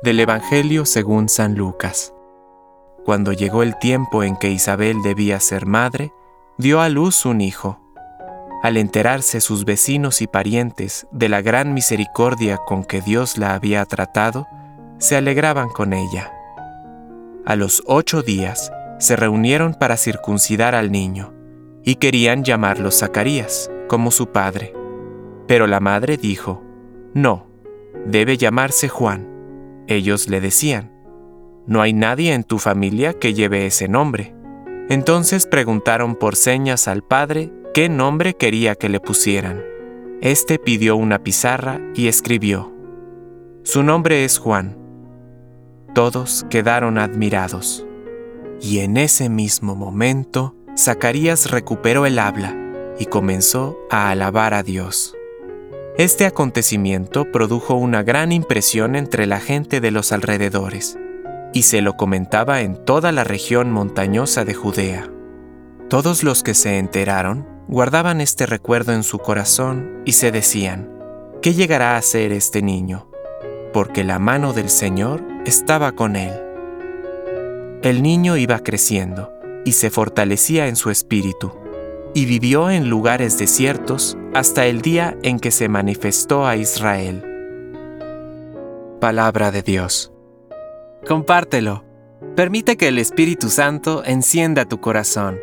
Del Evangelio según San Lucas. Cuando llegó el tiempo en que Isabel debía ser madre, dio a luz un hijo. Al enterarse sus vecinos y parientes de la gran misericordia con que Dios la había tratado, se alegraban con ella. A los ocho días se reunieron para circuncidar al niño, y querían llamarlo Zacarías, como su padre. Pero la madre dijo, No, debe llamarse Juan. Ellos le decían, No hay nadie en tu familia que lleve ese nombre. Entonces preguntaron por señas al padre qué nombre quería que le pusieran. Este pidió una pizarra y escribió, Su nombre es Juan. Todos quedaron admirados. Y en ese mismo momento, Zacarías recuperó el habla y comenzó a alabar a Dios. Este acontecimiento produjo una gran impresión entre la gente de los alrededores, y se lo comentaba en toda la región montañosa de Judea. Todos los que se enteraron guardaban este recuerdo en su corazón y se decían, ¿qué llegará a ser este niño? Porque la mano del Señor estaba con él. El niño iba creciendo y se fortalecía en su espíritu y vivió en lugares desiertos hasta el día en que se manifestó a Israel. Palabra de Dios. Compártelo. Permite que el Espíritu Santo encienda tu corazón.